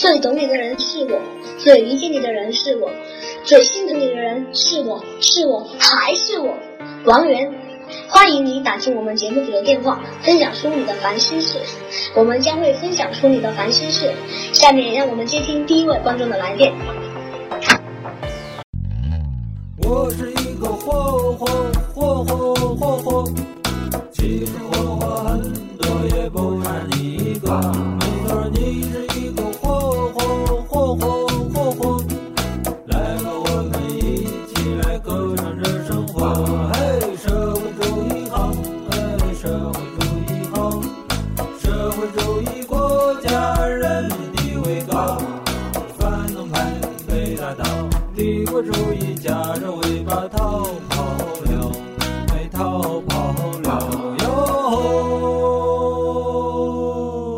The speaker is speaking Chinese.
最懂你的人是我，最理解你的人是我，最心疼你的人是我，是我，还是我，王源。欢迎你打进我们节目组的电话，分享出你的烦心事，我们将会分享出你的烦心事。下面让我们接听第一位观众的来电。我是一个火火火火火火，其实火火很多，也不止你一个。主义国家人民地位高反动派被打倒帝国主义夹着尾巴逃